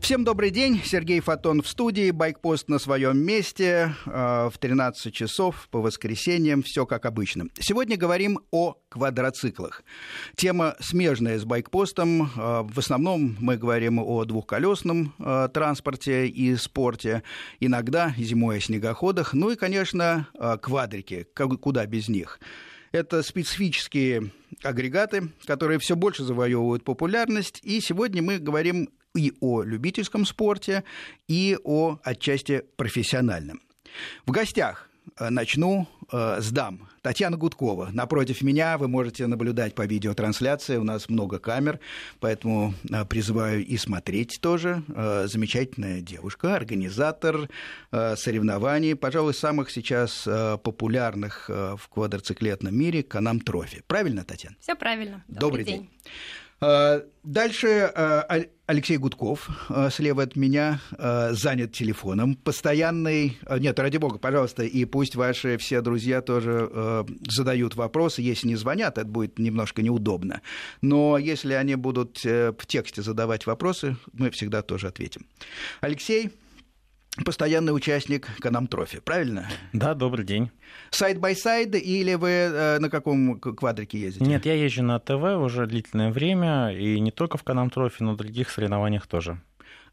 Всем добрый день. Сергей Фотон в студии. Байкпост на своем месте э, в 13 часов по воскресеньям. Все как обычно. Сегодня говорим о квадроциклах. Тема смежная с байкпостом. Э, в основном мы говорим о двухколесном э, транспорте и спорте. Иногда зимой о снегоходах. Ну и, конечно, квадрики. Куда без них. Это специфические агрегаты, которые все больше завоевывают популярность. И сегодня мы говорим и о любительском спорте, и о отчасти профессиональном. В гостях э, начну э, с дам. Татьяна Гудкова. Напротив меня вы можете наблюдать по видеотрансляции. У нас много камер, поэтому э, призываю и смотреть тоже. Э, замечательная девушка, организатор э, соревнований, пожалуй, самых сейчас э, популярных э, в квадроциклетном мире Канам Трофи. Правильно, Татьяна? Все правильно. Добрый, Добрый день. день. Э, дальше э, Алексей Гудков э, слева от меня занят телефоном. Постоянный... Нет, ради бога, пожалуйста, и пусть ваши все друзья тоже задают вопросы. Если не звонят, это будет немножко неудобно. Но если они будут в тексте задавать вопросы, мы всегда тоже ответим. Алексей, постоянный участник Can-Am Trophy, правильно? Да, добрый день. Side-by-side или вы э, на каком квадрике ездите? Нет, я езжу на АТВ уже длительное время, и не только в Can-Am Trophy, но и в других соревнованиях тоже.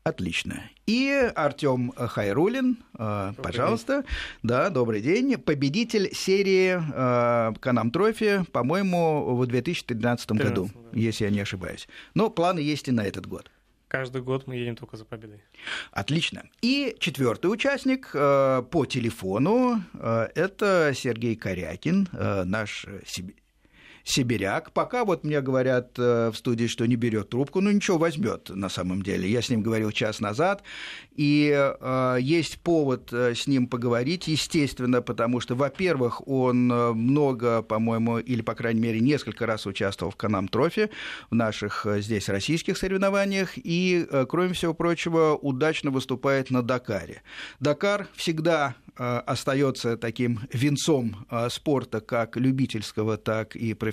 Отлично. И Артем Хайрулин, э, добрый пожалуйста. День. Да, добрый день. Победитель серии э, Can-Am Trophy, по-моему, в 2013 13, году, да. если я не ошибаюсь. Но планы есть и на этот год. Каждый год мы едем только за победой. Отлично. И четвертый участник э, по телефону э, это Сергей Корякин, э, наш сибиряк. Пока вот мне говорят э, в студии, что не берет трубку, ну ничего возьмет на самом деле. Я с ним говорил час назад, и э, есть повод э, с ним поговорить, естественно, потому что, во-первых, он э, много, по-моему, или, по крайней мере, несколько раз участвовал в Канам Трофи, в наших здесь российских соревнованиях, и, кроме всего прочего, удачно выступает на Дакаре. Дакар всегда остается таким венцом спорта как любительского, так и профессионального,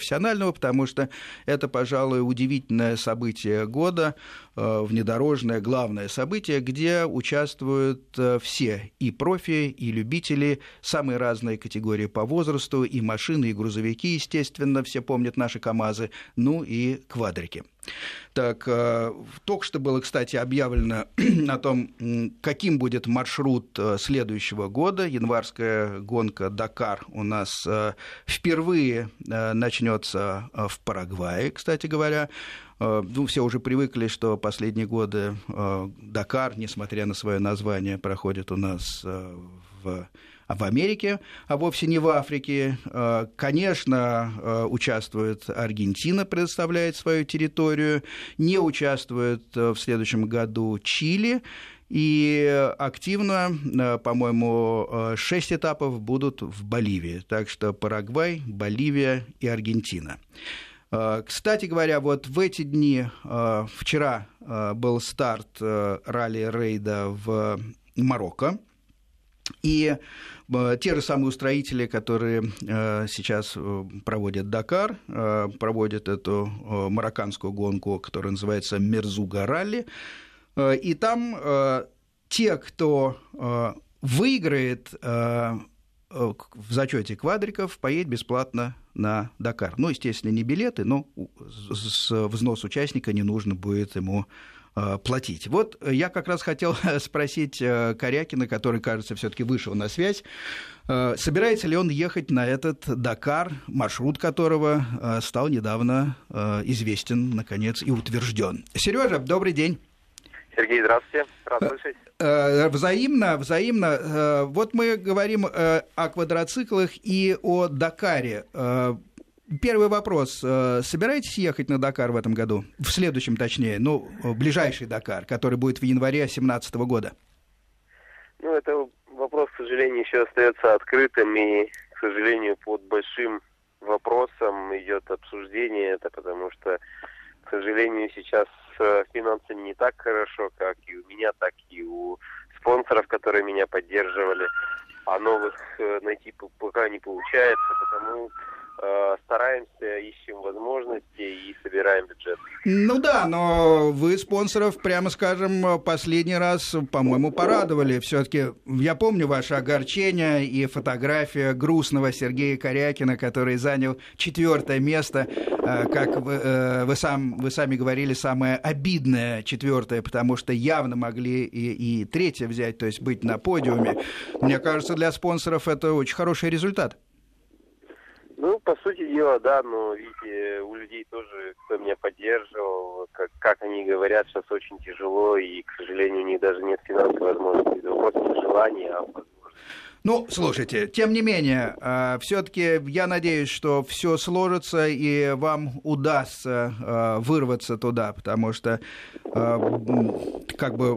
потому что это, пожалуй, удивительное событие года, внедорожное главное событие, где участвуют э, все, и профи, и любители, самые разные категории по возрасту, и машины, и грузовики, естественно, все помнят наши КАМАЗы, ну и квадрики. Так, э, только что было, кстати, объявлено о том, каким будет маршрут э, следующего года. Январская гонка Дакар у нас впервые начнется в Парагвае, кстати говоря. Э, ну, все уже привыкли, что последние годы э, Дакар, несмотря на свое название, проходит у нас э, в в Америке, а вовсе не в Африке. Конечно, участвует Аргентина, предоставляет свою территорию, не участвует в следующем году Чили. И активно, по-моему, шесть этапов будут в Боливии. Так что Парагвай, Боливия и Аргентина. Э, кстати говоря, вот в эти дни, э, вчера э, был старт ралли-рейда в Марокко, и те же самые устроители, которые сейчас проводят Дакар, проводят эту марокканскую гонку, которая называется Мерзуга ралли, и там те, кто выиграет в зачете квадриков, поедет бесплатно на Дакар. Ну, естественно, не билеты, но с взнос участника не нужно будет ему э, платить. Вот я как раз хотел спросить э, Корякина, который, кажется, все-таки вышел на связь, э, собирается ли он ехать на этот Дакар, маршрут которого стал недавно известен, наконец, и утвержден. Сережа, добрый день. Сергей, здравствуйте. Рад слышать. Взаимно, взаимно. Вот мы говорим о квадроциклах и о Дакаре. Первый вопрос. Собираетесь ехать на Дакар в этом году? В следующем, точнее, ну, ближайший Дакар, который будет в январе 2017 года? Ну, это вопрос, к сожалению, еще остается открытым и, к сожалению, под большим вопросом идет обсуждение это, потому что, к сожалению, сейчас с финансами не так хорошо, как и у меня, так и у спонсоров, которые меня поддерживали. А новых э, найти пока не получается, потому э, стараемся, ищем возможности и собираем бюджет. Ну да, но вы спонсоров, прямо скажем, последний раз, по-моему, порадовали. Все-таки я помню ваше огорчение и фотография грустного Сергея Корякина, который занял четвертое место, э, как вы, э, вы, сам, вы сами говорили, самое обидное четвертое, потому что явно могли и, и третье взять, то есть быть на подиуме. Мне кажется, для спонсоров это очень хороший результат. Ну, по сути дела, да, но видите, у людей тоже, кто меня поддерживал, как, как они говорят, сейчас очень тяжело, и, к сожалению, у них даже нет финансовой возможности. Вопрос не желания, а ну, слушайте, тем не менее, э, все-таки я надеюсь, что все сложится и вам удастся э, вырваться туда, потому что э, как бы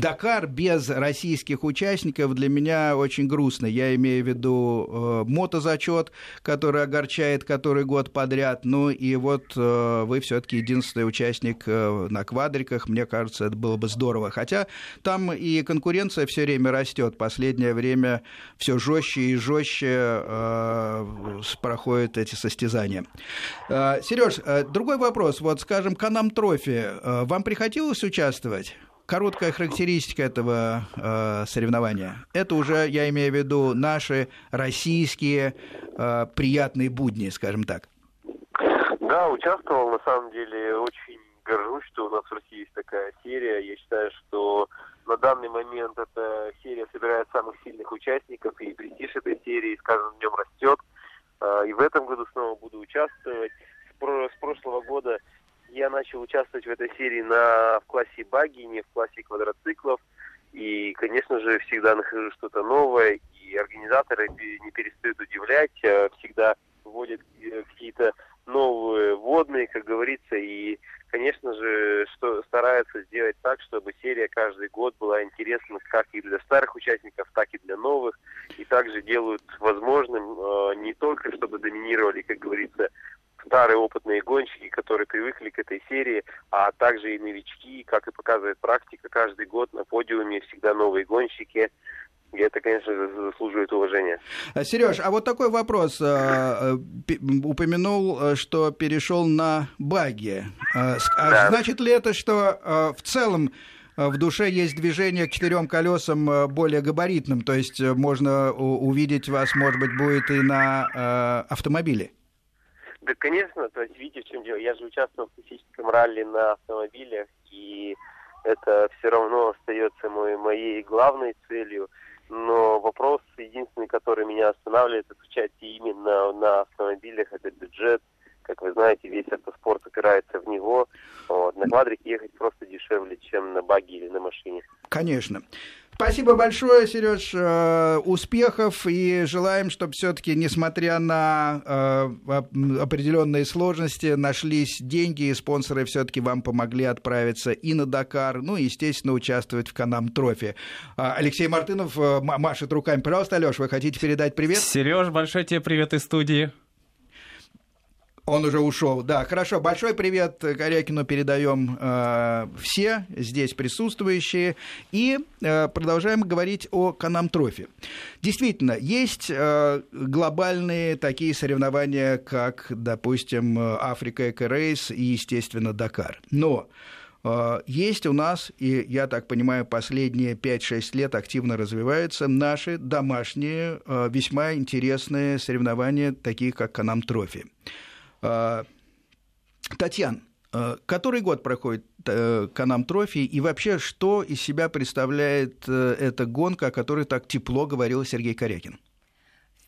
Дакар без российских участников для меня очень грустно. Я имею в виду мотозачет, который огорчает который год подряд. Ну и вот вы все-таки единственный участник на квадриках. Мне кажется, это было бы здорово. Хотя там и конкуренция все время растет. Последнее последнее время все жестче и жестче э, проходят эти состязания. Э, Сереж, э, другой вопрос. Вот, скажем, Канам Трофи. Э, вам приходилось участвовать? Короткая характеристика этого э, соревнования. Это уже, я имею в виду, наши российские э, приятные будни, скажем так. Да, участвовал. На самом деле очень горжусь, что у нас в России есть такая серия. Я считаю, что на данный момент эта серия собирает самых сильных участников, и престиж этой серии с каждым днем растет. А, и в этом году снова буду участвовать. С прошлого года я начал участвовать в этой серии на, в классе баги, не в классе квадроциклов. И, конечно же, всегда нахожу что-то новое, и организаторы не перестают удивлять, а всегда вводят э, какие-то новые водные, как говорится, и конечно же, что стараются сделать так, чтобы серия каждый год была интересна как и для старых участников, так и для новых. И также делают возможным э, не только, чтобы доминировали, как говорится, старые опытные гонщики, которые привыкли к этой серии, а также и новички, как и показывает практика, каждый год на подиуме всегда новые гонщики, и это, конечно, заслуживает уважения. А, Сереж, а вот такой вопрос. А, э, упомянул, э, что перешел на баги. А, да. Значит ли это, что в целом в душе есть движение к четырем колесам более габаритным, то есть э, можно увидеть вас, может быть, будет и на автомобиле? Да, конечно, то есть видите, в чем дело. Я же участвовал в классическом ралли на автомобилях, и это все равно остается мой, моей главной целью – но вопрос единственный, который меня останавливает, участие именно на автомобилях, это бюджет. Как вы знаете, весь автоспорт опирается в него. Вот. На квадрике ехать просто дешевле, чем на баги или на машине. Конечно. Спасибо большое, Сереж. Э, успехов и желаем, чтобы все-таки, несмотря на э, определенные сложности, нашлись деньги, и спонсоры все-таки вам помогли отправиться и на Дакар, ну и, естественно, участвовать в Канам Трофи. А, Алексей Мартынов э, машет руками. Пожалуйста, Алеш, вы хотите передать привет? Сереж, большой тебе привет из студии. Он уже ушел. Да, хорошо. Большой привет Корякину передаем э, все здесь присутствующие. И э, продолжаем говорить о Can-Am Trophy. Действительно, есть э, глобальные такие соревнования, как, допустим, Africa Eco Race и, естественно, Дакар. Но э, есть у нас, и я так понимаю, последние 5-6 лет активно развиваются наши домашние, э, весьма интересные соревнования, такие как Can-Am Trophy. А, Татьяна, а, который год проходит э, Can-Am Trophy, и вообще, что из себя представляет э, эта гонка, о которой так тепло говорил Сергей Корякин?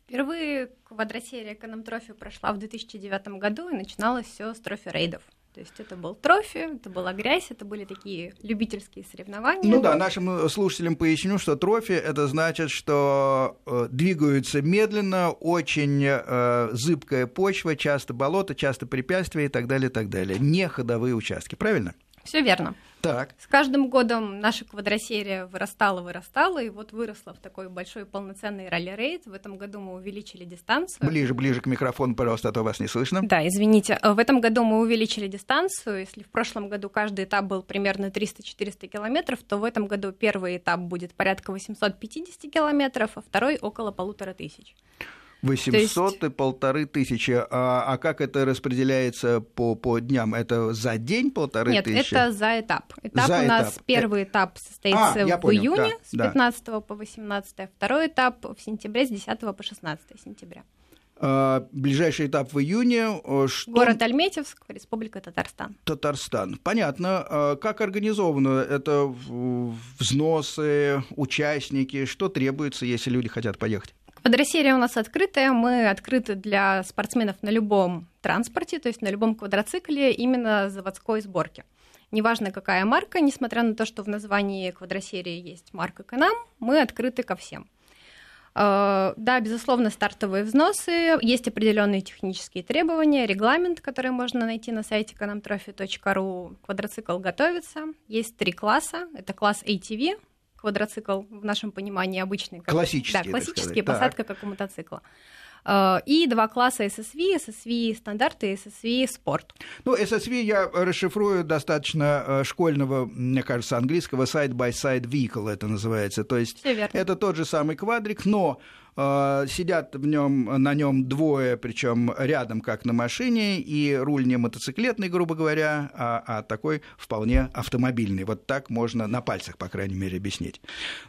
Впервые квадросерия Can-Am Trophy прошла в 2009 году, и начиналось все с трофи рейдов. То есть это был трофи, это была грязь, это были такие любительские соревнования. Ну да, нашим слушателям поясню, что трофи это значит, что э, двигаются медленно, очень э, зыбкая почва, часто болото, часто препятствия и так далее, и так далее. Не ходовые участки, правильно? Все верно. Так. С каждым годом наша квадросерия вырастала, вырастала, и вот выросла в такой большой полноценный ралли-рейд. В этом году мы увеличили дистанцию. Ближе, ближе к микрофону, пожалуйста, а то вас не слышно. Да, извините. Э, в этом году мы увеличили дистанцию. Если в прошлом году каждый этап был примерно 300-400 километров, то в этом году первый этап будет порядка 850 километров, а второй около полутора тысяч. 800 есть... и полторы тысячи. А, а как это распределяется по, по дням? Это за день полторы Нет, тысячи? Нет, это за этап. Этап за у нас этап. первый этап состоится а, в понял, июне да, с 15 да. по 18, второй этап в сентябре с 10 по 16 сентября. А, ближайший этап в июне. Что... Город Альметьевск, Республика Татарстан. Татарстан. Понятно. А как организовано это взносы, участники? Что требуется, если люди хотят поехать? Квадросерия у нас открытая. Мы открыты для спортсменов на любом транспорте, то есть на любом квадроцикле именно заводской сборки. Неважно, какая марка, несмотря на то, что в названии квадросерии есть марка Канам, мы открыты ко всем. Э, да, безусловно, стартовые взносы, есть определенные технические требования, регламент, который можно найти на сайте canamtrophy.ru. Квадроцикл готовится, есть три класса. Это класс ATV, квадроцикл в нашем понимании обычный. Как, классический, Да, классический, посадка так. как у мотоцикла. Э, и два класса SSV, SSV стандарты и SSV спорт. Ну, SSV я расшифрую достаточно э, школьного, мне кажется, английского side-by-side vehicle это называется. То есть это тот же самый квадрик, но сидят в нем, на нем двое, причем рядом, как на машине, и руль не мотоциклетный, грубо говоря, а, а такой вполне автомобильный. Вот так можно на пальцах, по крайней мере, объяснить.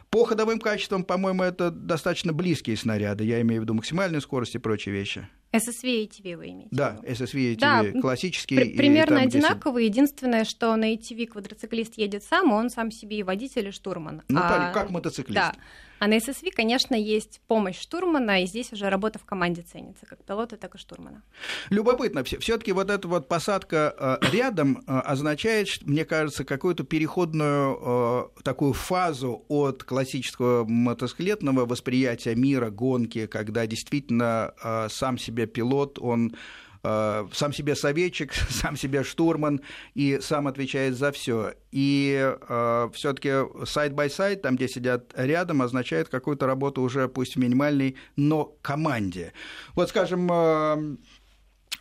По ходовым качествам, по-моему, это достаточно близкие снаряды. Я имею в виду максимальную скорость и прочие вещи. SSV и ATV вы имеете Да, SSV и ATV да, классические. При, примерно там, одинаковые. Единственное, что на ATV квадроциклист едет сам, он сам себе и водитель, и штурман. Ну, а, как мотоциклист. Да. А на SSV, конечно, есть помощь штурмана, и здесь уже работа в команде ценится, как пилота, так и штурмана. Любопытно, все-таки вот эта вот посадка э, рядом э, означает, мне кажется, какую-то переходную э, такую фазу от классического мотоциклетного восприятия мира, гонки, когда действительно сам себе пилот, он сам себе советчик, сам себе штурман и сам отвечает за все. И э, все-таки side-by-side, там, где сидят рядом, означает какую-то работу уже, пусть минимальной, но команде. Вот, скажем, э,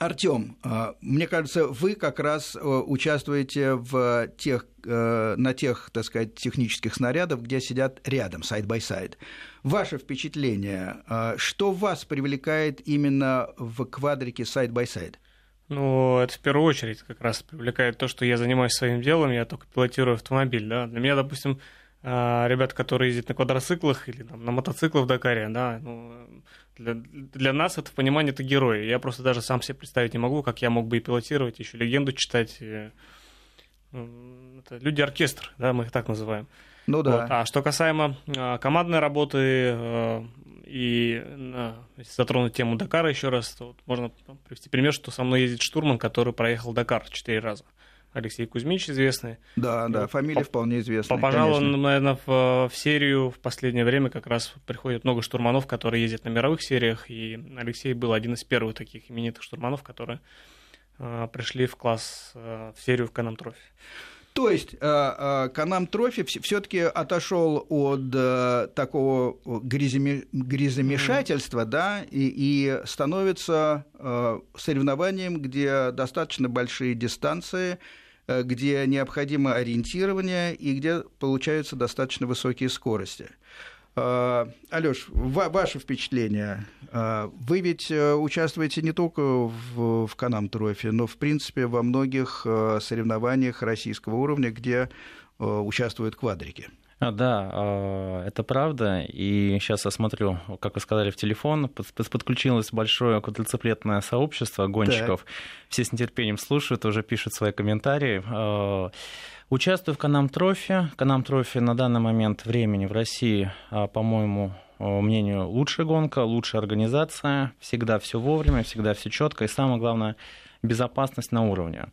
Артем, э, мне кажется, вы как раз э, участвуете в тех, э, на тех, так сказать, технических снарядах, где сидят рядом, side-by-side. Ваше впечатление, что вас привлекает именно в квадрике side-by-side? Ну, это в первую очередь как раз привлекает то, что я занимаюсь своим делом, я только пилотирую автомобиль, да. Для меня, допустим, ребята, которые ездят на квадроциклах или там, на мотоциклах в Дакаре, да, ну, для, для нас это в понимании это герои. Я просто даже сам себе представить не могу, как я мог бы и пилотировать, еще легенду читать. Ну, это люди-оркестр, да, мы их так называем. Ну да. Вот. А что касаемо а, командной работы а, и а, если затронуть тему Дакара еще раз, то вот можно привести пример, что со мной ездит штурман, который проехал Дакар четыре раза. Алексей Кузьмич известный. Да, да, фамилия вполне известная. Пожалуй, он, наверное, в, в серию в последнее время как раз приходит много штурманов, которые ездят на мировых сериях, и Алексей был один из первых таких именитых штурманов, которые э, пришли в класс, э, в серию в Канам Трофи. То есть Канам Трофи все-таки отошел от э, такого грязомешательства, mm-hmm. да, и, и становится э, соревнованием, где достаточно большие дистанции, э, где необходимо ориентирование и где получаются достаточно высокие скорости. А, Алёш, ваше впечатление? А, вы ведь э, участвуете не только в, в Канам Трофе, но, в принципе, во многих э, соревнованиях российского уровня, где э, участвуют квадрики. А, да, это правда. И сейчас я смотрю, как вы сказали, в телефон подключилось большое квадроциклетное сообщество гонщиков. Так. Все с нетерпением слушают, уже пишут свои комментарии. Участвую в Can-Am Trophy. Can-Am Trophy на данный момент времени в России, а, по моему мнению, лучшая гонка, лучшая организация. Всегда все вовремя, всегда все четко. И самое главное, безопасность на уровне.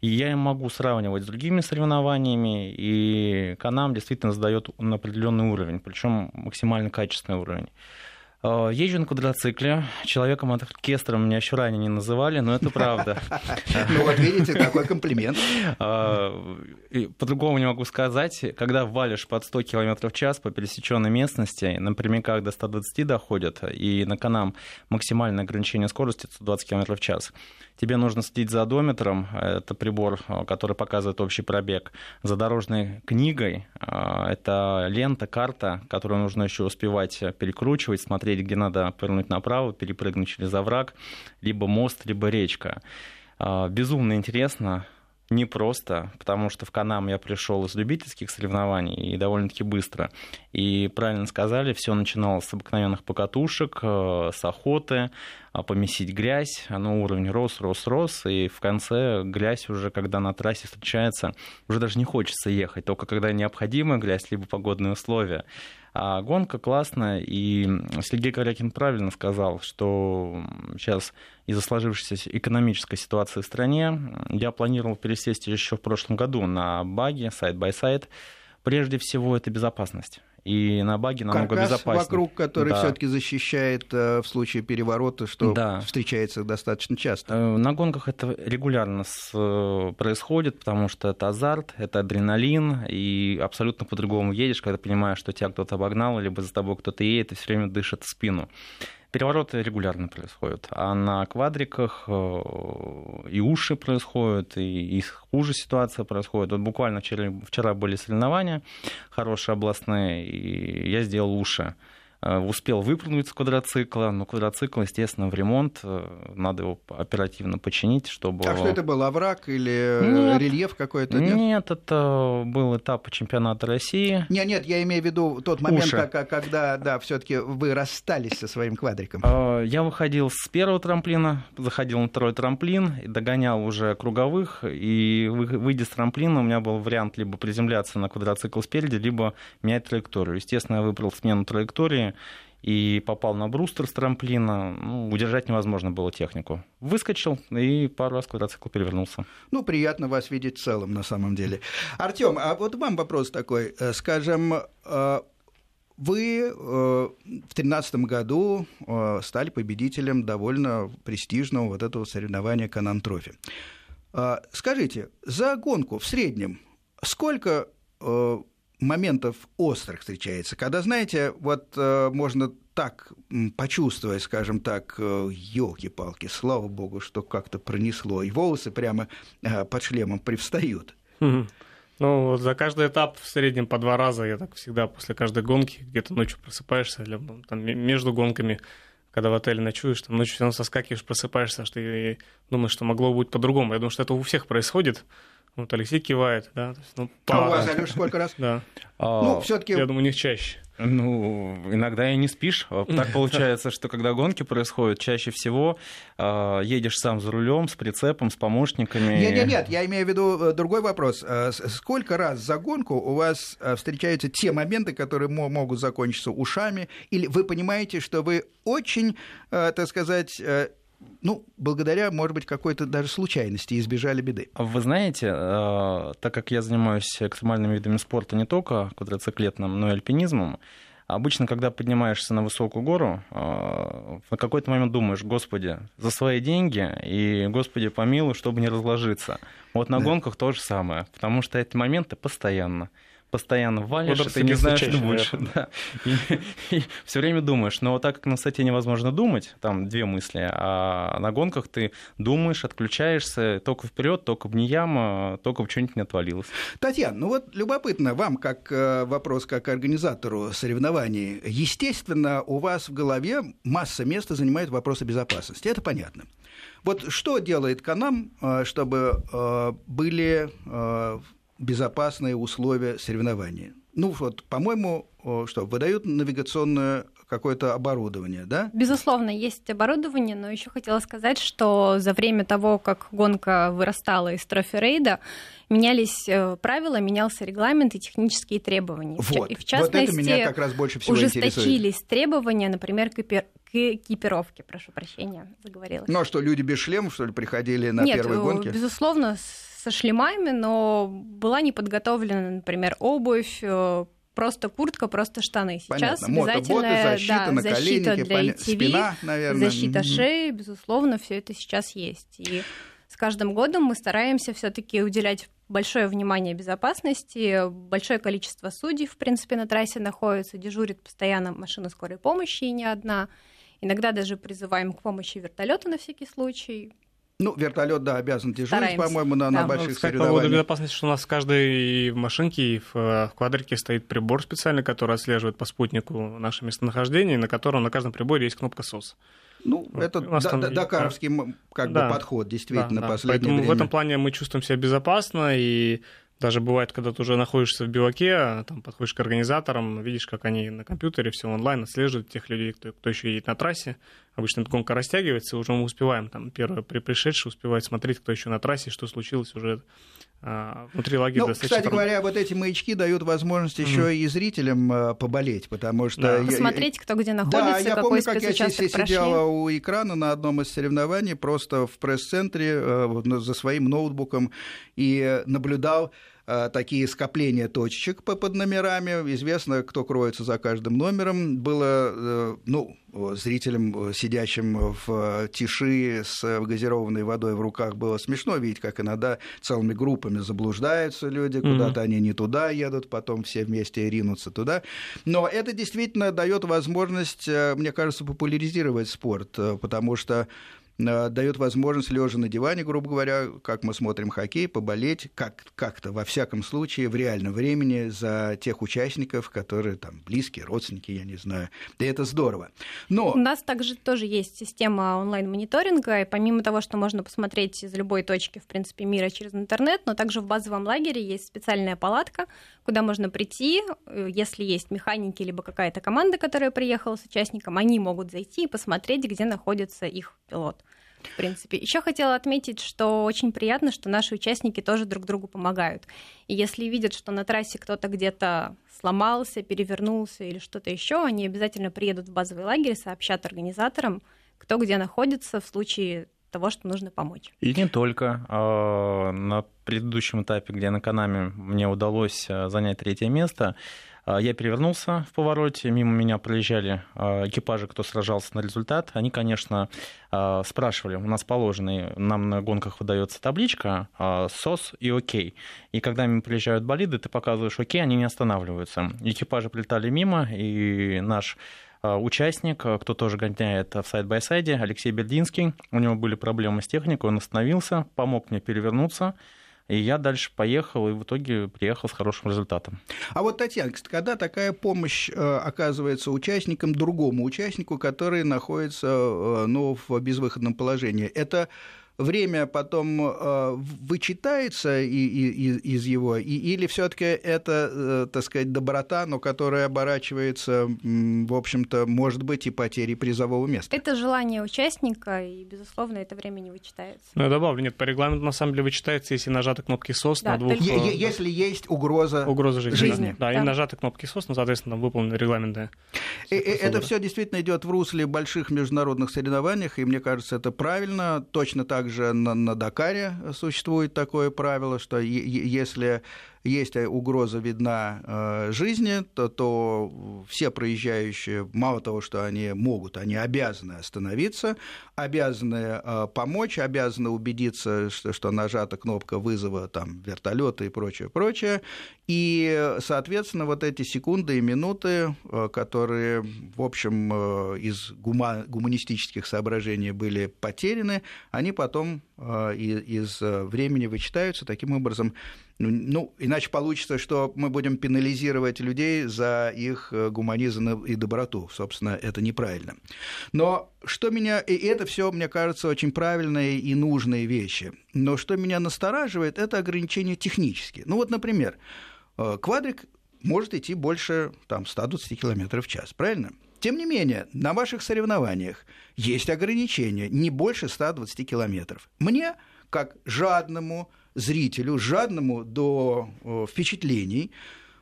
И я им могу сравнивать с другими соревнованиями, и Канам действительно задает на определенный уровень, причем максимально качественный уровень. Э, езжу на квадроцикле. Человеком от оркестра меня еще ранее не называли, но это правда. Ну вот видите, какой комплимент. Э, по-другому не могу сказать. Когда валишь под 100 км в час по пересеченной местности, на прямиках до 120 доходят, и на канам максимальное ограничение скорости 120 км в час, тебе нужно следить за одометром, это прибор, который показывает общий пробег, за дорожной книгой, это лента, карта, которую нужно еще успевать перекручивать, смотреть посмотреть, где надо повернуть направо, перепрыгнуть через овраг, либо мост, либо речка. А, безумно интересно, непросто, потому что в Канам я пришел из любительских соревнований и довольно-таки быстро. И правильно сказали, все начиналось с обыкновенных покатушек, э, с охоты, а помесить грязь, оно уровень рос, рос, рос, и в конце грязь уже, когда на трассе встречается, уже даже не хочется ехать, только когда необходима грязь, либо погодные условия. А гонка классная, и Сергей Корякин правильно сказал, что сейчас из-за сложившейся экономической ситуации в стране я планировал пересесть еще в прошлом году на багги, side-by-side. Прежде всего, это безопасность и на баге намного Каркас безопаснее. вокруг, который да. все-таки защищает э, в случае переворота, что да. встречается достаточно часто. Э, на гонках это регулярно э, происходит, потому что это азарт, это адреналин, и абсолютно по-другому едешь, когда понимаешь, что тебя кто-то обогнал, либо за тобой кто-то едет и все время дышит в спину. Перевороты регулярно происходят, а на квадриках э, и уши происходят, и, и хуже ситуация происходит. Вот буквально вчера, вчера были соревнования хорошие областные, и я сделал уши. Э, успел выпрыгнуть с квадроцикла, но квадроцикл, естественно, в ремонт, э, надо его оперативно починить, чтобы... А что это был, овраг или э, нет, рельеф какой-то? Нет? нет, это был этап чемпионата России. Нет, нет, я имею в виду тот момент, как, когда да, все таки вы расстались со своим квадриком. Я выходил с первого трамплина, заходил на второй трамплин, догонял уже круговых, и выйдя с трамплина, у меня был вариант либо приземляться на квадроцикл спереди, либо менять траекторию. Естественно, я выбрал смену траектории, и попал на брустер с трамплина. Ну, удержать невозможно было технику. Выскочил и пару раз квадроцикл перевернулся. Ну, приятно вас видеть в целом, на самом деле. Артем, а вот вам вопрос такой. Э, скажем, э, вы э, в 2013 году стали победителем довольно престижного вот этого соревнования Канан Трофи. Скажите, за гонку в среднем сколько моментов острых встречается, когда, знаете, вот э, можно так почувствовать, скажем так, елки-палки, слава богу, что как-то пронесло, и волосы прямо э, под шлемом привстают. Ну, вот за каждый этап в среднем по два раза я так всегда после каждой гонки где-то ночью просыпаешься, или там, между гонками, когда в отеле ночуешь, там ночью все равно соскакиваешь, просыпаешься, что ты думаешь, что могло быть по-другому. Я думаю, что это у всех происходит. Вот Алексей кивает, да. То есть, ну. А у вас, Алёш, сколько раз? Да. А... Ну, все таки Я думаю, у них чаще. Ну, иногда и не спишь. Так получается, что когда гонки происходят, чаще всего э, едешь сам за рулем, с прицепом, с помощниками. Нет, нет, нет, я имею в виду э, другой вопрос. Э, сколько раз за гонку у вас э, встречаются те моменты, которые могут закончиться ушами, или вы понимаете, что вы очень, так сказать, ну, благодаря, может быть, какой-то даже случайности избежали беды. Вы знаете, э, так как я занимаюсь экстремальными видами спорта не только квадроциклетным, но и альпинизмом, Обычно, когда поднимаешься на высокую гору, э, в какой-то момент думаешь, Господи, за свои деньги, и Господи, помилуй, чтобы не разложиться. Вот на да. гонках то же самое, потому что эти моменты постоянно постоянно валишь, вот ты не знаешь, что будешь. Да. И, и все время думаешь. Но так как на сайте невозможно думать, там две мысли, а на гонках ты думаешь, отключаешься только вперед, только в яма, только в что-нибудь не отвалилось. Татьяна, ну вот любопытно, вам как э, вопрос, как организатору соревнований, естественно, у вас в голове масса места занимает вопросы безопасности, это понятно. Вот что делает Канам, э, чтобы э, были безопасные условия соревнования. Ну вот, по-моему, что выдают навигационное какое-то оборудование, да? Безусловно, есть оборудование, но еще хотела сказать, что за время того, как гонка вырастала из трофи-рейда, менялись э, правила, менялся регламент и технические требования. Вот, и в частности, вот это меня как раз больше всего ужесточились интересует. требования, например, к экипировке, прошу прощения, заговорилась. Ну а что, люди без шлемов, что ли, приходили на Нет, первые гонки? безусловно, со шлемами, но была не подготовлена, например, обувь, э, просто куртка, просто штаны. Сейчас Понятно. обязательно защита, да, защита для поня... ATV, Спина, наверное. защита mm-hmm. шеи, безусловно, все это сейчас есть. И с каждым годом мы стараемся все-таки уделять большое внимание безопасности. Большое количество судей, в принципе, на трассе находится, дежурит постоянно машина скорой помощи и не одна. Иногда даже призываем к помощи вертолета на всякий случай. Ну, вертолет, да, обязан дежурить, по-моему, на, да. на больших ну, сказать, соревнованиях. По поводу безопасности, что у нас в каждой машинке и в, в квадрике стоит прибор специальный, который отслеживает по спутнику наше местонахождение, на котором на каждом приборе есть кнопка SOS. Ну, это да, дакаровский как да. бы подход, действительно, да, да. последнее Поэтому время. в этом плане мы чувствуем себя безопасно, и даже бывает, когда ты уже находишься в биваке, там подходишь к организаторам, видишь, как они на компьютере все онлайн отслеживают тех людей, кто, кто еще едет на трассе. Обычно эта гонка растягивается, и уже мы успеваем, там, первые при пришедшие успевают смотреть, кто еще на трассе, что случилось уже а, внутри лагеря. Ну, кстати говоря, вот эти маячки дают возможность mm-hmm. еще и зрителям а, поболеть, потому что... Да. Я, Посмотреть, кто где находится, да, я какой помню, как я сидела у экрана на одном из соревнований, просто в пресс-центре э, за своим ноутбуком и наблюдал такие скопления точечек под номерами. Известно, кто кроется за каждым номером. Было, э, ну, зрителям, сидящим в тиши с газированной водой в руках, было смешно видеть, как иногда целыми группами заблуждаются люди, куда-то они не туда едут, потом все вместе ринутся туда. Но это действительно дает возможность, э, мне кажется, популяризировать спорт, потому что Э, дает возможность, лежа на диване, грубо говоря, как мы смотрим хоккей, поболеть как- как-то, во всяком случае, в реальном времени за тех участников, которые там близкие, родственники, я не знаю. И это здорово. Но... У нас также тоже есть система онлайн-мониторинга, и помимо того, что можно посмотреть из любой точки, в принципе, мира через интернет, но также в базовом лагере есть специальная палатка, куда можно прийти, э, если есть механики, либо какая-то команда, которая приехала с участником, они могут зайти и посмотреть, где находится их пилот в принципе. Еще хотела отметить, что очень приятно, что наши участники тоже друг другу помогают. И если видят, что на трассе кто-то где-то сломался, перевернулся или что-то еще, они обязательно приедут в базовый лагерь, сообщат организаторам, кто где находится в случае того, что нужно помочь. И не только. А, на предыдущем этапе, где на Канаме мне удалось а, занять третье место, я перевернулся в повороте, мимо меня проезжали а, экипажи, кто сражался на результат. Они, конечно, а, спрашивали, у нас положенный, нам на гонках выдается табличка СОС и ОК. И когда мимо приезжают болиды, ты показываешь ОК, они не останавливаются. Экипажи прилетали мимо, и наш участник, кто тоже гоняет в side-by-side е, Алексей Бердинский, у него были проблемы с техникой, он остановился, помог мне перевернуться, и я дальше поехал, и в итоге приехал с хорошим результатом. А вот, Татьяна, когда такая помощь э, оказывается участникам, другому участнику, который находится э, ну, в безвыходном положении, это время потом э, вычитается и, и, из его, и, или все-таки это, э, так сказать, доброта, но которая оборачивается, в общем-то, может быть, и потерей призового места? Это желание участника, и, безусловно, это время не вычитается. Ну, я добавлю, нет, по регламенту, на самом деле, вычитается, если нажаты кнопки SOS да, на двух... Только... Э, если есть угроза, угроза жизни. жизни. Да, да, и нажаты кнопки SOS, ну, соответственно, выполнены регламенты. Это все действительно идет в русле больших международных соревнованиях, и мне кажется, это правильно. Точно так же на, на Дакаре существует такое правило, что если есть угроза видна э, жизни, то, то все проезжающие, мало того, что они могут, они обязаны остановиться, обязаны э, помочь, обязаны убедиться, что, что нажата кнопка вызова там, вертолета и прочее, прочее. И, соответственно, вот эти секунды и минуты, э, которые, в общем, из гума- гуманистических соображений были потеряны, они потом из времени вычитаются. Таким образом, ну, ну, иначе получится, что мы будем пенализировать людей за их э, гуманизм и доброту. Собственно, это неправильно. Но что меня... И это все, мне кажется, очень правильные и нужные вещи. Но что меня настораживает, это ограничения технические. Ну вот, например, э, квадрик может идти больше там, 120 км в час, правильно? Тем не менее, на ваших соревнованиях есть ограничения не больше 120 километров. Мне, как жадному, зрителю, жадному до э, впечатлений,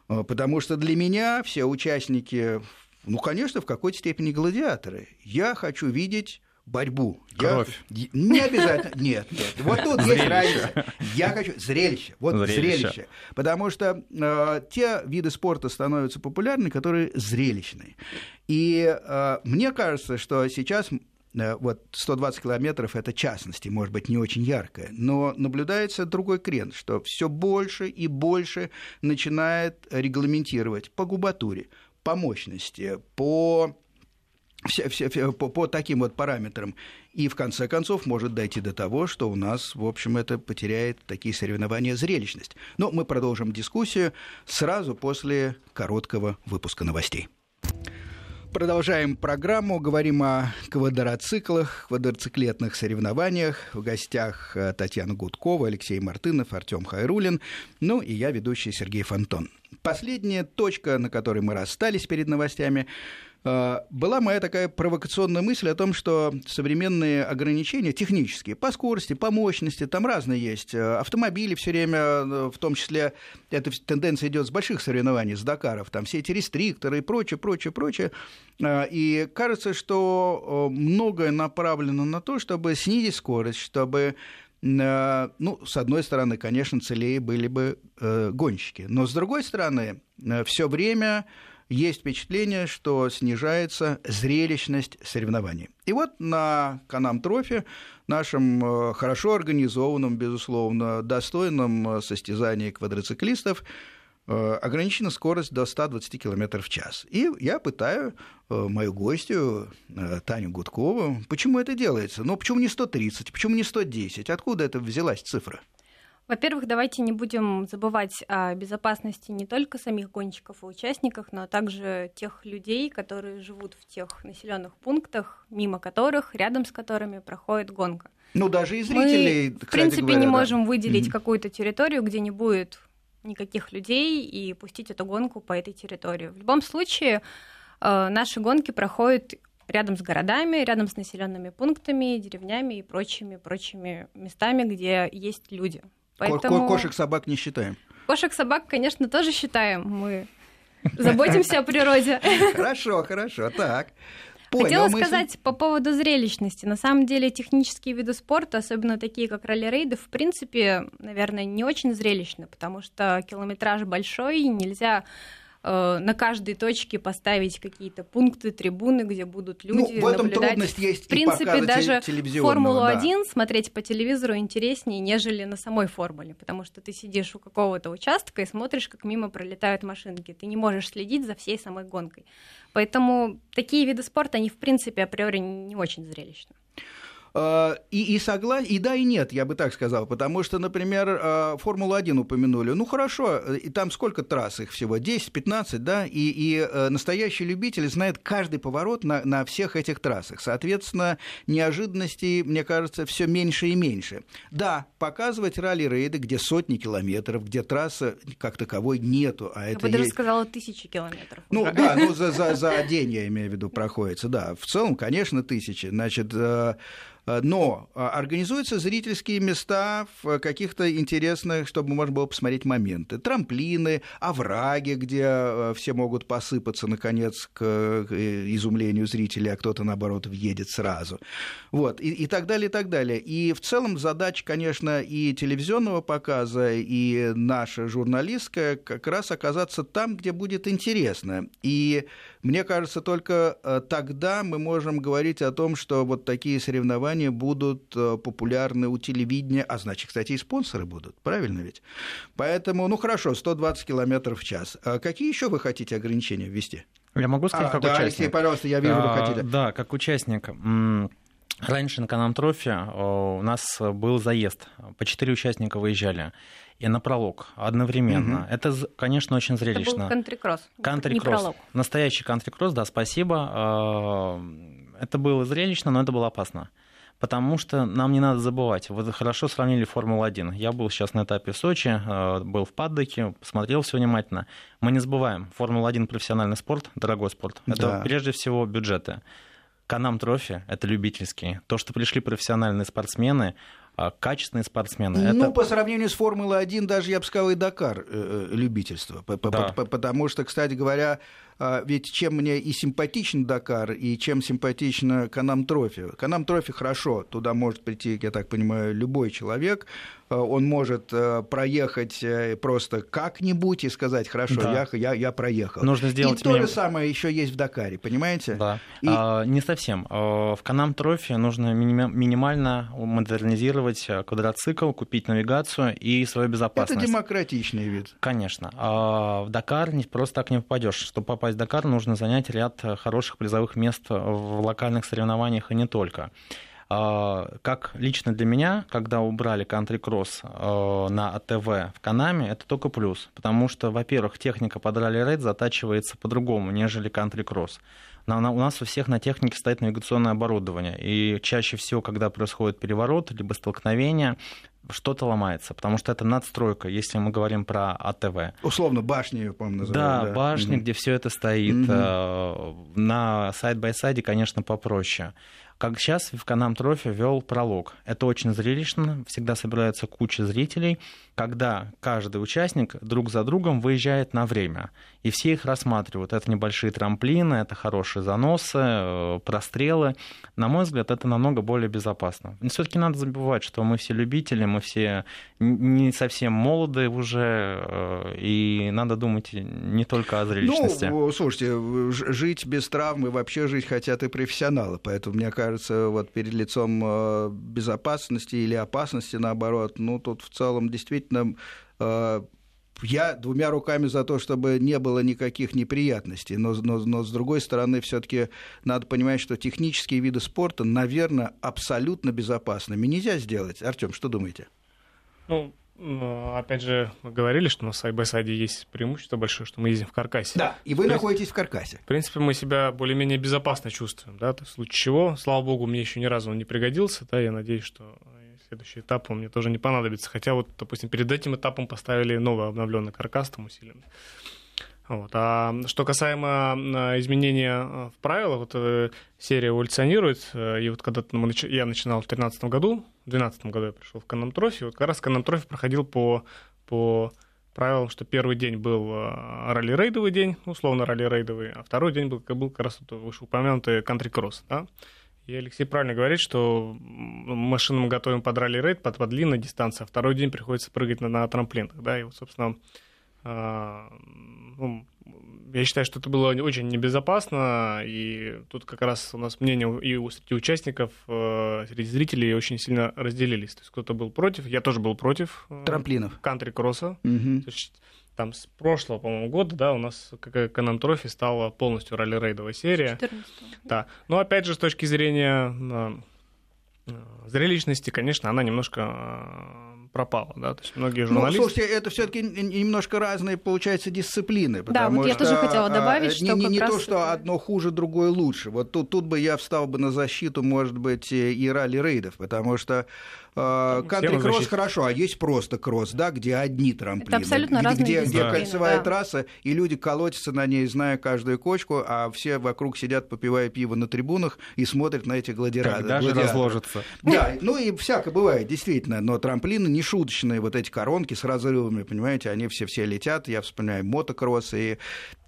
э, потому что для меня все участники, ну, конечно, в какой-то степени гладиаторы. Я хочу видеть борьбу. Кровь. Я... Не обязательно. Нет, нет. Вот тут есть разница. Я хочу зрелище. Вот зрелище. зрелище. Потому что э, те виды спорта становятся популярны, которые зрелищные. И э, мне кажется, что сейчас вот 120 километров – это частности, может быть, не очень яркое, но наблюдается другой крен, что все больше и больше начинает регламентировать по губатуре, по мощности, по все, все, все, по, по таким вот параметрам. И в конце концов может дойти до того, что у нас, в общем, это потеряет такие соревнования зрелищность. Но мы продолжим дискуссию сразу после короткого выпуска новостей. Продолжаем программу. Говорим о квадроциклах, квадроциклетных соревнованиях. В гостях э, Татьяна Гудкова, Алексей Мартынов, Артем Хайрулин. Ну и я, ведущий Сергей Фонтон. Последняя точка, на которой мы расстались перед новостями, была моя такая провокационная мысль о том, что современные ограничения технические, по скорости, по мощности, там разные есть. Автомобили все время, в том числе, эта тенденция идет с больших соревнований, с Дакаров, там все эти рестрикторы и прочее, прочее, прочее. И кажется, что многое направлено на то, чтобы снизить скорость, чтобы ну, с одной стороны, конечно, целее были бы э, гонщики, но с другой стороны, э, все время есть впечатление, что снижается зрелищность соревнований. И вот на Канам Трофи, нашем э, хорошо организованном, безусловно, достойном э, состязании квадроциклистов, э, ограничена скорость до 120 км в час. И я пытаю мою гостью Таню Гудкову, почему это делается? Ну, почему не 130, почему не 110? Откуда это взялась цифра? Во-первых, давайте не будем забывать о безопасности не только самих гонщиков и участников, но также тех людей, которые живут в тех населенных пунктах, мимо которых, рядом с которыми проходит гонка. Ну, даже и зрителей, Мы, в принципе, говоря, не да. можем выделить mm-hmm. какую-то территорию, где не будет никаких людей и пустить эту гонку по этой территории. В любом случае, э, наши гонки проходят рядом с городами, рядом с населенными пунктами, деревнями и прочими прочими местами, где есть люди. Поэтому... Кошек, собак не считаем. Кошек, собак, конечно, тоже считаем. Мы заботимся о природе. Хорошо, хорошо, так. Понял Хотела мысль. сказать по поводу зрелищности. На самом деле технические виды спорта, особенно такие как ралли-рейды, в принципе, наверное, не очень зрелищны, потому что километраж большой, нельзя на каждой точке поставить какие-то пункты, трибуны, где будут люди ну, в этом наблюдать. трудность есть в принципе, даже Формулу-1 да. смотреть по телевизору интереснее, нежели на самой формуле, потому что ты сидишь у какого-то участка и смотришь, как мимо пролетают машинки. Ты не можешь следить за всей самой гонкой. Поэтому такие виды спорта, они, в принципе, априори не очень зрелищны. А, и, и согласен, и да, и нет, я бы так сказал, потому что, например, а, Формулу-1 упомянули. Ну, хорошо, и там сколько трасс их всего? 10-15, да? И, и э, настоящий любитель знает каждый поворот на, на всех этих трассах. Соответственно, неожиданностей, мне кажется, все меньше и меньше. Да, показывать ралли-рейды, где сотни километров, где трасса как таковой нету. А я это бы даже сказала тысячи километров. Ну, да, ну, за, за, за день, я имею в виду, проходится, да. В целом, конечно, тысячи. Значит, э, Э, но э, организуются зрительские места в каких-то интересных, чтобы можно было посмотреть моменты. Трамплины, овраги, где э, все могут посыпаться, наконец, к изумлению зрителей, а кто-то, наоборот, въедет сразу. Вот, и, и так далее, и так далее. И в целом задача, конечно, и телевизионного показа, и наша журналистская как раз оказаться там, где будет интересно. И мне кажется, только э, тогда мы можем говорить о том, что вот такие соревнования будут э, популярны у телевидения, а значит, кстати, и спонсоры будут, правильно ведь? Поэтому, ну хорошо, 120 километров в час. А какие еще вы хотите ограничения ввести? Я могу сказать, а, как да, участник? Алексей, пожалуйста, я вижу, вы хотите. Да, как участник. Раньше на Канам Трофи у нас был заезд. По четыре участника выезжали и на пролог одновременно. Угу. Это, конечно, очень зрелищно. Это был кантри-кросс, кантри-кросс. Настоящий кантри-кросс, да, спасибо. А, это было зрелищно, но это было опасно. Потому что нам не надо забывать, вот хорошо сравнили Формулу-1. Я был сейчас на этапе Сочи, а, был в Паддоке, посмотрел все внимательно. Мы не забываем, Формула-1 профессиональный спорт, дорогой спорт. Это да. прежде всего бюджеты. Can-Am Trophy – это любительские. То, что пришли профессиональные спортсмены, качественные спортсмены. Ну, это... по сравнению с Формулой-1, даже, я бы сказал, и Дакар э, э, любительство. Да. Потому что, кстати говоря, а, ведь чем мне и симпатичен Дакар, и чем симпатично Can-Am Trophy. Can-Am Trophy хорошо, туда может прийти, я так понимаю, любой человек, он может проехать просто как-нибудь и сказать, хорошо, да. я, я, я проехал. Нужно сделать и то же самое еще есть в Дакаре, понимаете? Да. И... А, не совсем. В Канам Трофи нужно минимально модернизировать квадроцикл, купить навигацию и свою безопасность. Это демократичный вид. Конечно. А в Дакар не просто так не попадешь. Чтобы попасть в Дакар, нужно занять ряд хороших призовых мест в локальных соревнованиях и не только. А, как лично для меня, когда убрали кантри-кросс а, на АТВ в Can-Am е, это только плюс, потому что, во-первых, техника под ралли-рейд затачивается по-другому, нежели кантри-кросс. У нас у всех на технике стоит навигационное оборудование, и чаще всего, когда происходит переворот, либо столкновение, что-то ломается, потому что это надстройка, если мы говорим про АТВ. Условно, башни, по-моему, называют. Да, да. башни, угу. где все это стоит. Угу. На side-by-side е, конечно, попроще. Как сейчас в Канам Трофи вел пролог. Это очень зрелищно, всегда собирается куча зрителей, когда каждый участник друг за другом выезжает на время. И все их рассматривают. Это небольшие трамплины, это хорошие заносы, э, прострелы. На мой взгляд, это намного более безопасно. Но все-таки надо забывать, что мы все любители, мы все не совсем молоды уже, э, и надо думать не только о зрелищности. Ну, слушайте, жить без травмы, вообще жить хотят и профессионалы, поэтому, мне кажется, вот перед лицом э, безопасности или опасности, наоборот, ну, тут в целом действительно э, я двумя руками за то, чтобы не было никаких неприятностей, но, но, но с другой стороны, все-таки надо понимать, что технические виды спорта, наверное, абсолютно безопасными нельзя сделать. Артем, что думаете? Ну, опять же, мы говорили, что на side-by-side е есть преимущество большое, что мы ездим в каркасе. Да, и вы в находитесь в каркасе. В принципе, мы себя более-менее безопасно чувствуем, да, в случае чего, слава богу, мне еще ни разу он не пригодился, да, я надеюсь, что следующий этап он мне тоже не понадобится. Хотя вот, допустим, перед этим этапом поставили новый обновленный каркас, там усиленный. Вот. А что касаемо а, изменения а, в правилах, вот э, серия эволюционирует, э, и вот когда я начинал в 2013 году, в 2012 году я пришел в Can-Am Trophy, вот как раз Can-Am Trophy проходил по, по правилам, что первый день был а, ралли-рейдовый день, условно ралли-рейдовый, а второй день был, был как раз вот вышеупомянутый кантри-кросс, да? И Алексей правильно говорит, что машину мы готовим под ралли-рейд, под, под длинной дистанции, а второй день приходится прыгать на, на трамплинах. Да? И вот, собственно, ну, я считаю, что это было очень небезопасно, и тут как раз у нас мнения и у, среди участников, э, среди зрителей очень сильно разделились. То есть кто-то был против, я тоже был против. Э, Трамплинов. Кантри-кросса. Угу. Там с прошлого, по-моему, года, да, у нас Канам Трофи стала полностью ралли-рейдовая серия. 14 да. Но опять же, с точки зрения э, зрелищности, конечно, она немножко пропала, да, то есть многие ну, журналисты... Ну, слушайте, это все таки немножко разные, получается, дисциплины, Да, вот я тоже хотела добавить, что Не, не, не то, что одно хуже, другое лучше, вот тут, тут бы я встал бы на защиту, может быть, и ралли-рейдов, потому что а, кантри-кросс хорошо, а есть просто кросс, да, где одни трамплины. Это абсолютно разные где, где кольцевая да. трасса, и люди колотятся на ней, зная каждую кочку, а все вокруг сидят, попивая пиво на трибунах и смотрят на эти гладиаторы. Даже разложатся. Да, ну и всякое бывает, действительно, но трамплины не шуточные, вот эти коронки с разрывами, понимаете, они все-все летят, я вспоминаю мотокросс и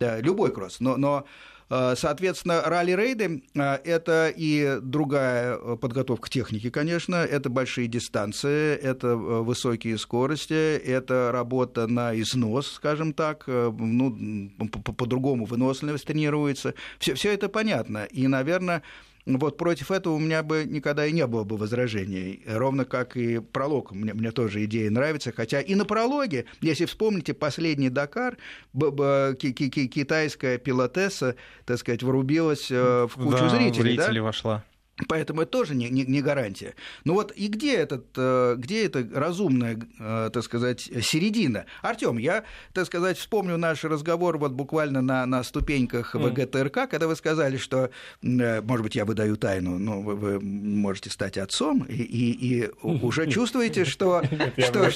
да, любой кросс, но, но Э, соответственно, ралли-рейды э, – это и другая э, подготовка техники, конечно, это большие дистанции, это высокие скорости, это работа на износ, скажем так, ну, по-другому выносливость тренируется. Все, все это понятно. И, наверное, вот против этого у меня бы никогда и не было бы возражений. Ровно как и пролог. Мне, мне тоже идея нравится. Хотя и на прологе, если вспомните последний Дакар, китайская пилотесса, так сказать, врубилась э, в кучу да, зрителей. зрители да? вошла. Поэтому это тоже не, не, не гарантия. Ну вот и где, этот, э, где эта разумная, э, так сказать, середина? Артем, я, так сказать, вспомню наш разговор вот буквально на, на ступеньках ВГТРК, когда вы сказали, что, э, может быть, я выдаю тайну, но вы, вы можете стать отцом и, и, и уже чувствуете, что... что,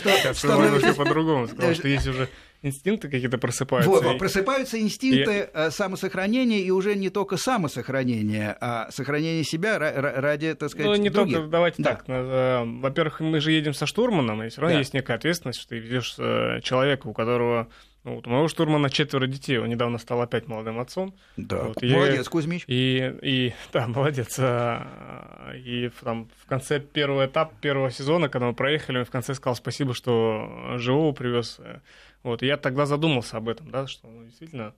по-другому сказал, что есть уже инстинкты какие-то просыпаются. Вот, и... просыпаются инстинкты и... самосохранения, и уже не только самосохранения, а сохранение себя ради, так сказать, Ну, не других. только, давайте да. так. Э, во-первых, мы же едем со штурманом, и все равно да. есть некая ответственность, что ты ведешь э, человека, у которого Вот. У моего штурмана четверо детей, он недавно стал опять молодым отцом. Да, вот. молодец, и, Кузьмич. И, и, да, молодец. А, и там, в конце первого этапа первого сезона, когда мы проехали, он в конце сказал спасибо, что живого привез. Вот. Я тогда задумался об этом, да, что ну, действительно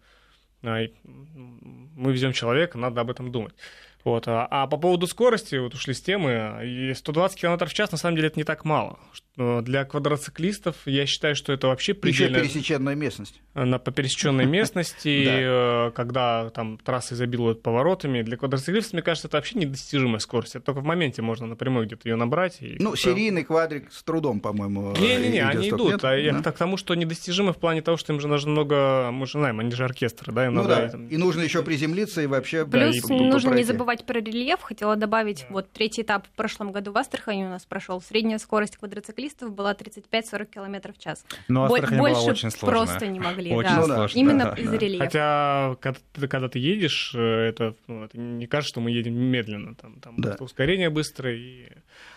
а, мы везем человека, надо об этом думать. Вот. А, а по поводу скорости, вот ушли с темы, и 120 км в час на самом деле это не так мало. Для квадроциклистов я считаю, что это вообще предельно... Еще пересеченная местность. На по пересеченной местности, э, когда там трассы изобилуют поворотами. Для квадроциклистов, мне кажется, это вообще недостижимая скорость. Это только в моменте можно напрямую где-то ее набрать. Ну, серийный квадрик с трудом, по-моему. Не-не-не, они идут. А я к тому, что недостижимы в плане того, что им же нужно много... Мы же знаем, они же оркестры, да? ну да, и нужно еще приземлиться и вообще... Плюс нужно не забывать про рельеф. Хотела добавить, вот третий этап в прошлом году в Астрахани у нас прошел. Средняя скорость квадроциклистов мотоциклистов была 35-40 км в час. Но Астрахань Больше была очень сложная. просто не могли. Очень да. сложно. Именно да, из-за да. рельефа. Хотя, когда ты, когда ты едешь, э, это, ну, это не кажется, что мы едем медленно. Там, там Да. ускорение быстрое. И...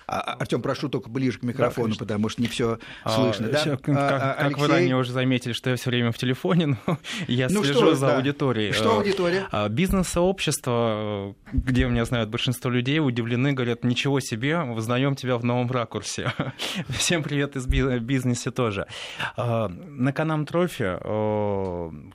А, Артем, прошу только ближе к микрофону, конечно. потому что не все А, слышно. да? как, А, а, как вы Алексей? ранее уже заметили, что я все время в телефоне, но я Ну слежу что, за да. аудиторией. Что Э, аудитория? а, Бизнес-сообщество, где меня знают большинство людей, удивлены, говорят, ничего себе, узнаем тебя в новом ракурсе. Всем привет из би- бизнеса тоже. А, На Канам Трофи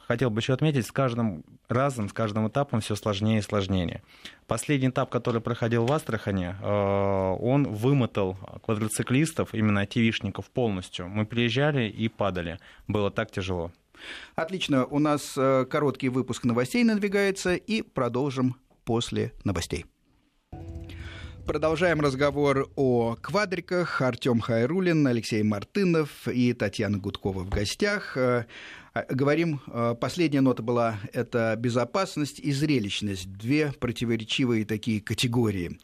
хотел бы еще отметить, с каждым разом, с каждым этапом все сложнее и сложнее. Последний этап, который проходил в Астрахани, э, он вымотал квадроциклистов, именно айтишников полностью. Мы приезжали и падали. Было так тяжело. Отлично, у нас э, короткий выпуск новостей надвигается, и продолжим после новостей. Продолжаем разговор о квадриках. Артем Хайрулин, Алексей Мартынов и Татьяна Гудкова в гостях. Э, а, Говорим, э, последняя нота была – это безопасность и зрелищность. Две противоречивые такие категории.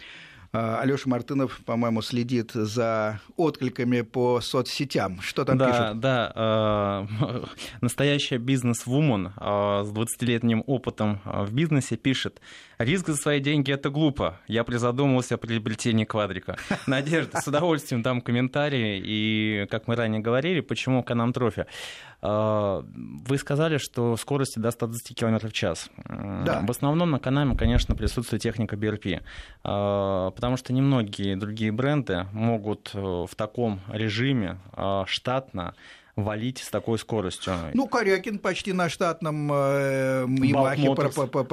Алеша Мартынов, по-моему, следит за откликами по соцсетям. Что там да, пишут? да. э, Настоящая бизнес-вумен э, с 20-летним опытом э, в бизнесе пишет, риск за свои деньги – это глупо. Я призадумался о приобретении квадрика. Надежда, с удовольствием дам комментарии. И, как мы ранее говорили, почему Канам Трофи? Э, Вы сказали, что скорости до 120 км в час. Да. В основном на Канаме, конечно, присутствует техника BRP, э, потому что немногие другие бренды могут э, в таком режиме э, штатно валить с такой скоростью. Ну, Корякин почти на штатном э, Ямахе про-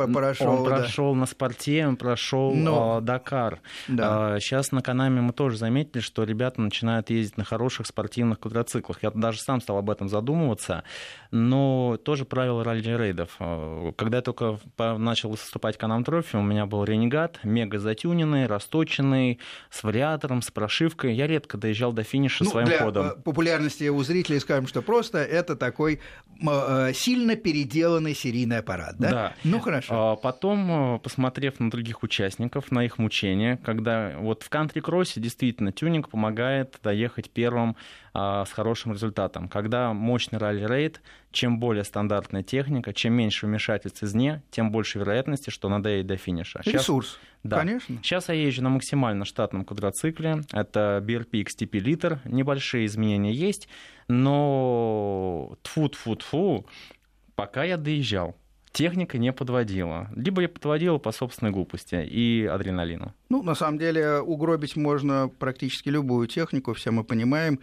прошел. Он да. прошел на спорте, он прошел Ну, э, Дакар. да. Сейчас на Канаме мы тоже заметили, что ребята начинают ездить на хороших спортивных квадроциклах. Я даже сам стал об этом задумываться. Но тоже правило ралли-рейдов. Э, Когда я только начал выступать Канам Трофи, у меня был Ренегат, мега затюненный, расточенный, с вариатором, с прошивкой. Я редко доезжал до финиша Ну, своим для ходом. э, популярности у зрителей скажем, что просто это такой э, сильно переделанный серийный аппарат, да? Да. Ну, хорошо. А Потом, э, посмотрев на других участников, на их мучения, когда вот в кантри-кроссе действительно тюнинг помогает доехать первым а, с хорошим результатом. Когда мощный ралли-рейд, чем более стандартная техника, чем меньше вмешательств извне, тем больше вероятности, что надо ей до финиша. Щас- Ресурс, да. конечно. Сейчас я езжу на максимально штатном квадроцикле. Это BRP XTP литр. Небольшие изменения есть, но тфу-тфу-тфу, пока я доезжал. Техника не подводила. Либо я подводила по собственной глупости и адреналину. Ну, на самом деле, угробить можно практически любую технику, все мы понимаем.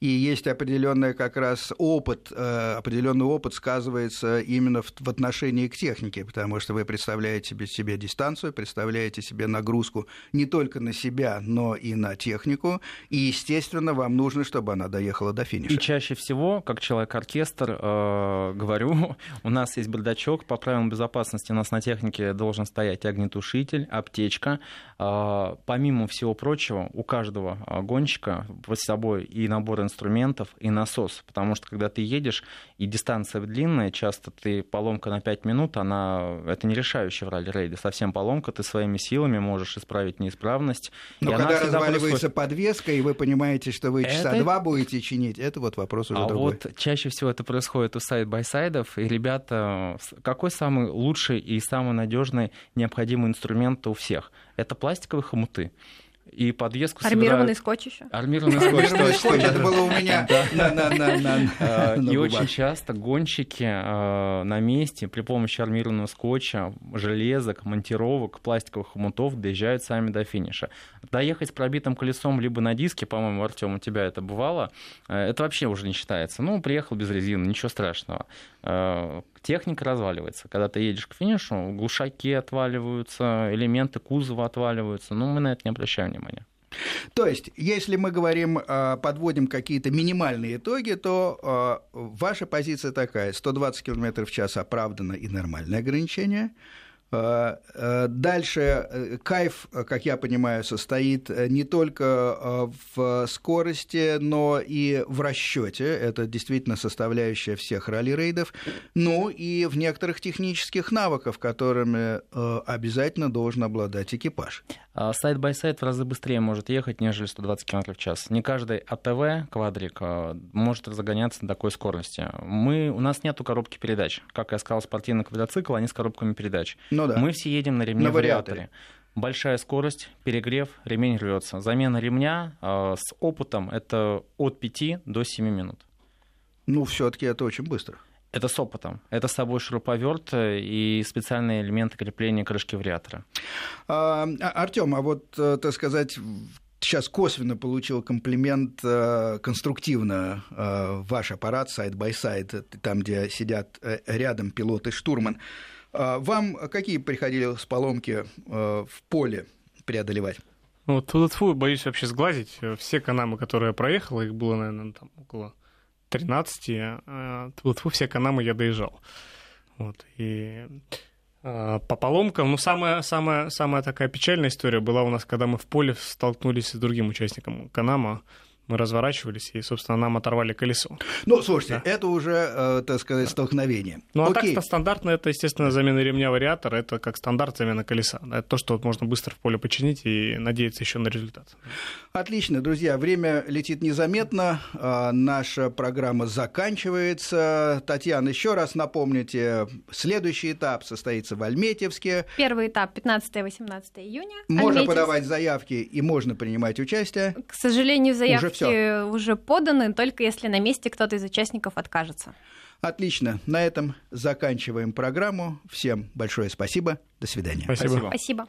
И есть определенный как раз опыт, э, определенный опыт сказывается именно в, отношении к технике, потому что вы представляете себе, себе дистанцию, представляете себе нагрузку не только на себя, но и на технику, и, естественно, вам нужно, чтобы она доехала до финиша. И чаще всего, как человек-оркестр, э, говорю, у нас есть бардачок, по правилам безопасности у нас на технике должен стоять огнетушитель, аптечка. Э, помимо всего прочего, у каждого гонщика под собой и набор инструментов, и насос, потому что когда ты едешь, и дистанция длинная, часто ты поломка на 5 минут, она, это не решающая в ралли-рейде, совсем поломка, ты своими силами можешь исправить неисправность. Но когда разваливается происходит- подвеска, и вы понимаете, что вы часа Это- два будете чинить, это вот вопрос уже А другой. вот чаще всего это происходит у side-by-side ов, и ребята, какой самый лучший и самый надежный необходимый инструмент у всех? Это пластиковые хомуты. И подвеску Армированный собирают... скотч еще. Армированный скотч. это было у меня э, И очень часто гонщики э, на месте при помощи армированного скотча, железок, монтировок, пластиковых хомутов доезжают сами до финиша. Доехать с пробитым колесом либо на диске, по-моему, Артем, у тебя это бывало, э, это вообще уже не считается. Ну, приехал без резины, ничего страшного техника разваливается. Когда ты едешь к финишу, глушаки отваливаются, элементы кузова отваливаются, но мы на это не обращаем внимания. То есть, если мы говорим, а, подводим какие-то минимальные итоги, то а, ваша позиция такая, 120 км в час оправдано и нормальное ограничение – Э, э, дальше э, кайф, как я понимаю, состоит не только в скорости, но и в расчете. Это действительно составляющая всех ралли-рейдов. Ну и в некоторых технических навыках, которыми обязательно должен обладать экипаж. Side-by-side в разы быстрее может ехать, нежели 120 км в час. Не каждый ATV, квадрик, может разгоняться на такой скорости. Мы, у нас нету коробки передач. Как я сказал, спортивный квадроцикл, они с коробками передач. Ну, да. Мы все едем на ремне на вариаторе. Большая скорость, перегрев, ремень рвется. Замена ремня э, с опытом это от 5 до 7 минут. Ну, все-таки это очень быстро. Это с опытом. Это с собой шуруповерт и специальные элементы крепления крышки вариатора. А, а Артем, а вот, э, так сказать, сейчас косвенно получил комплимент э, конструктивно э, ваш аппарат side-by-side, там, где сидят рядом пилот и штурман. А вам какие приходили с поломки в поле преодолевать? Ну, тут боюсь вообще сглазить. Все Can-Am ы, которые я проехал, их было, наверное, там около 13, э, вот все Канамы я доезжал. Вот, и по поломкам, ну, самая, самая, самая такая печальная история была у нас, когда мы в поле столкнулись с другим участником Канама, мы разворачивались, и, собственно, нам оторвали колесо. Ну, слушайте, да. это уже, э, так сказать, столкновение. Ну, а Окей. так стандартно это, естественно, замена ремня вариатора, это как стандарт замена колеса. Это то, что можно быстро в поле починить и надеяться еще на результат. Отлично, друзья, время летит незаметно, а, наша программа заканчивается. Татьяна, еще раз напомните, следующий этап состоится в Альметьевске. Первый этап 15-18 июня. Можно Альметьевск. подавать заявки и можно принимать участие. К сожалению, заявки все. уже поданы, только если на месте кто-то из участников откажется. Отлично. На этом заканчиваем программу. Всем большое спасибо. До свидания. Спасибо. Спасибо.